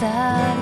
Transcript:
在